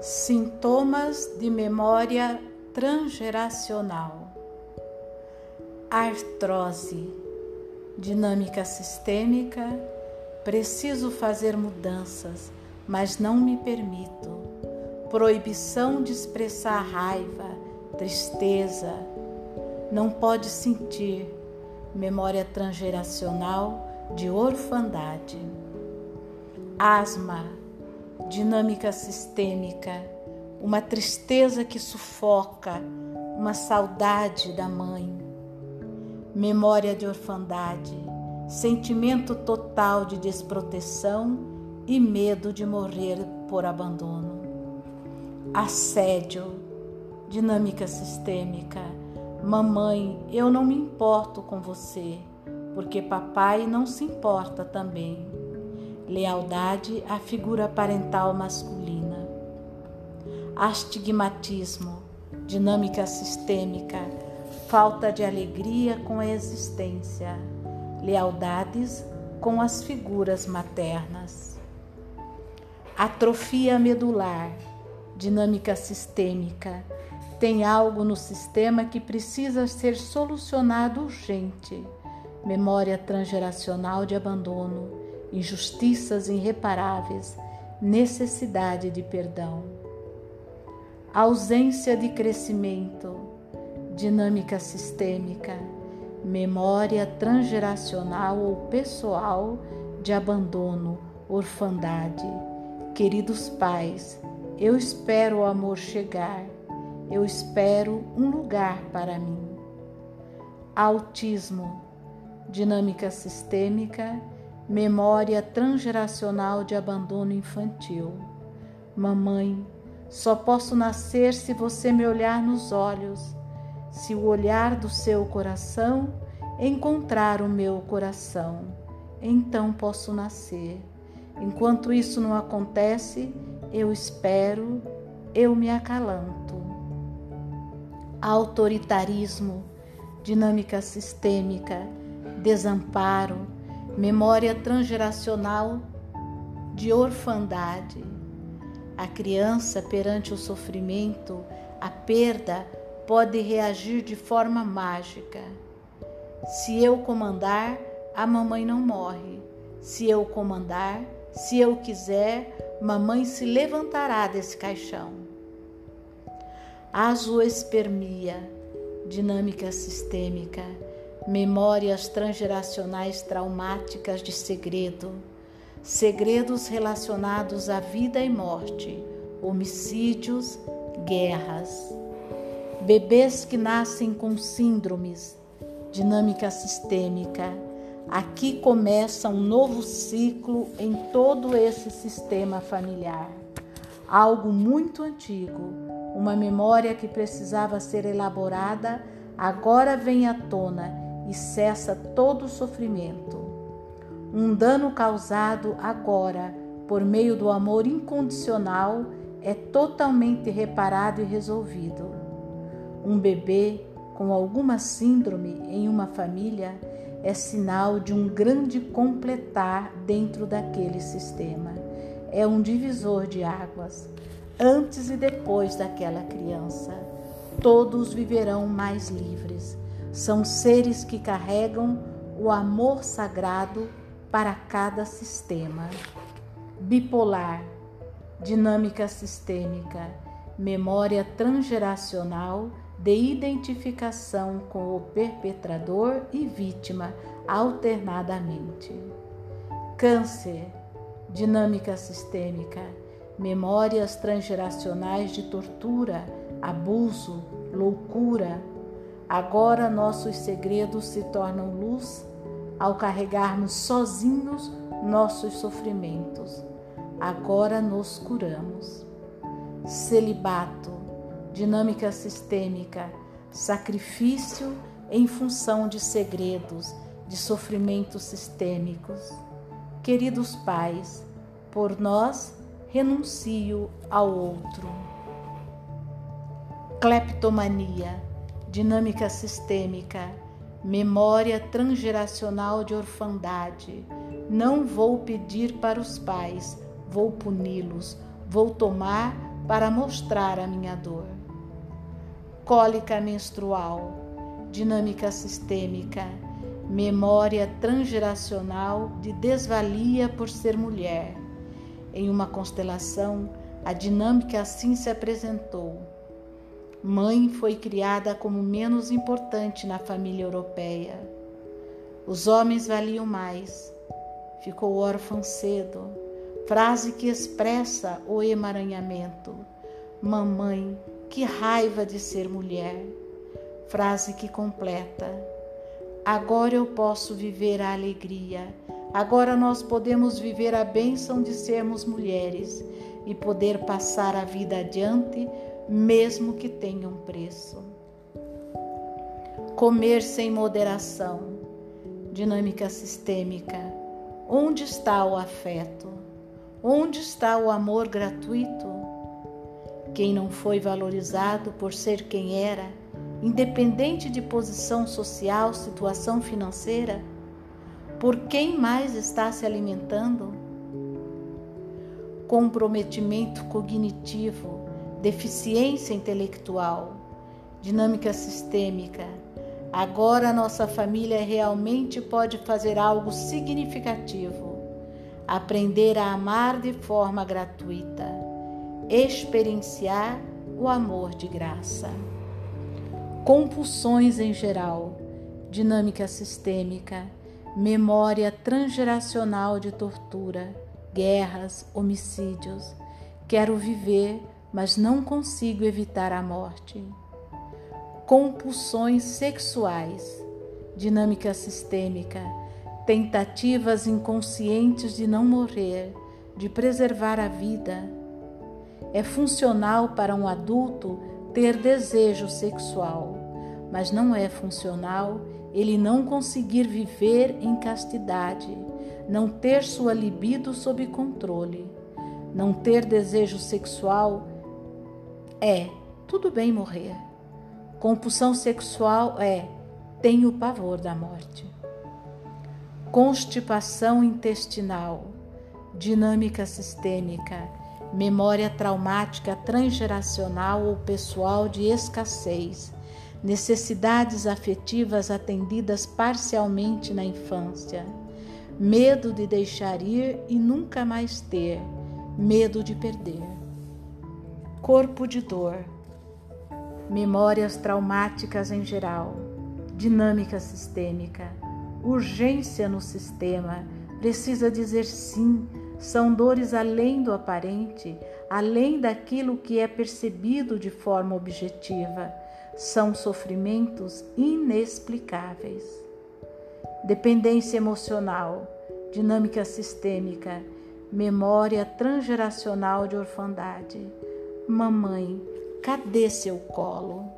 Sintomas de memória transgeracional. Artrose, dinâmica sistêmica. Preciso fazer mudanças, mas não me permito. Proibição de expressar raiva, tristeza. Não pode sentir. Memória transgeracional de orfandade. Asma dinâmica sistêmica, uma tristeza que sufoca, uma saudade da mãe, memória de orfandade, sentimento total de desproteção e medo de morrer por abandono. Assédio, dinâmica sistêmica. Mamãe, eu não me importo com você, porque papai não se importa também lealdade à figura parental masculina. Astigmatismo, dinâmica sistêmica, falta de alegria com a existência, lealdades com as figuras maternas. Atrofia medular, dinâmica sistêmica, tem algo no sistema que precisa ser solucionado urgente. Memória transgeracional de abandono injustiças irreparáveis, necessidade de perdão. Ausência de crescimento, dinâmica sistêmica, memória transgeracional ou pessoal de abandono, orfandade. Queridos pais, eu espero o amor chegar, eu espero um lugar para mim. Autismo, dinâmica sistêmica, Memória transgeracional de abandono infantil. Mamãe, só posso nascer se você me olhar nos olhos, se o olhar do seu coração encontrar o meu coração. Então posso nascer. Enquanto isso não acontece, eu espero, eu me acalanto. Autoritarismo, dinâmica sistêmica, desamparo, memória transgeracional de orfandade. A criança, perante o sofrimento, a perda, pode reagir de forma mágica. Se eu comandar, a mamãe não morre. Se eu comandar, se eu quiser, mamãe se levantará desse caixão. A zoospermia, dinâmica sistêmica, memórias transgeracionais traumáticas de segredo, segredos relacionados à vida e morte, homicídios, guerras. Bebês que nascem com síndromes, dinâmica sistêmica. Aqui começa um novo ciclo em todo esse sistema familiar. Algo muito antigo, uma memória que precisava ser elaborada, agora vem à tona e cessa todo sofrimento. Um dano causado agora por meio do amor incondicional é totalmente reparado e resolvido. Um bebê com alguma síndrome em uma família é sinal de um grande completar dentro daquele sistema. É um divisor de águas. Antes e depois daquela criança, todos viverão mais livres são seres que carregam o amor sagrado para cada sistema. Bipolar, dinâmica sistêmica, memória transgeracional de identificação com o perpetrador e vítima alternadamente. Câncer, dinâmica sistêmica, memórias transgeracionais de tortura, abuso, loucura, Agora nossos segredos se tornam luz ao carregarmos sozinhos nossos sofrimentos. Agora nos curamos. Celibato, dinâmica sistêmica, sacrifício em função de segredos, de sofrimentos sistêmicos. Queridos pais, por nós renuncio ao outro. Cleptomania dinâmica sistêmica, memória transgeracional de orfandade. Não vou pedir para os pais, vou puni-los, vou tomar para mostrar a minha dor. Cólica menstrual, dinâmica sistêmica, memória transgeracional de desvalia por ser mulher. Em uma constelação, a dinâmica assim se apresentou. Mãe foi criada como menos importante na família europeia. Os homens valiam mais. Ficou órfã cedo. Frase que expressa o emaranhamento. Mamãe, que raiva de ser mulher. Frase que completa Agora eu posso viver a alegria. Agora nós podemos viver a bênção de sermos mulheres e poder passar a vida adiante, mesmo que tenha um preço. Comer sem moderação. Dinâmica sistêmica. Onde está o afeto? Onde está o amor gratuito? Quem não foi valorizado por ser quem era, independente de posição social, situação financeira? Por quem mais está se alimentando? Comprometimento cognitivo, deficiência intelectual, dinâmica sistêmica. Agora nossa família realmente pode fazer algo significativo. Aprender a amar de forma gratuita, experienciar o amor de graça compulsões em geral, dinâmica sistêmica, memória transgeracional de tortura, guerras, homicídios. Quero viver, mas não consigo evitar a morte. Compulsões sexuais, dinâmica sistêmica, tentativas inconscientes de não morrer, de preservar a vida. É funcional para um adulto ter desejo sexual, mas não é funcional ele não conseguir viver em castidade, não ter sua libido sob controle. Não ter desejo sexual é tudo bem morrer. Compulsão sexual é tenho pavor da morte. Constipação intestinal, dinâmica sistêmica memória traumática transgeracional ou pessoal de escassez, necessidades afetivas atendidas parcialmente na infância, medo de deixar ir e nunca mais ter, medo de perder. Corpo de dor, memórias traumáticas em geral, dinâmica sistêmica, urgência no sistema, precisa dizer sim são dores além do aparente, além daquilo que é percebido de forma objetiva. São sofrimentos inexplicáveis. Dependência emocional, dinâmica sistêmica, memória transgeracional de orfandade. Mamãe, cadê seu colo?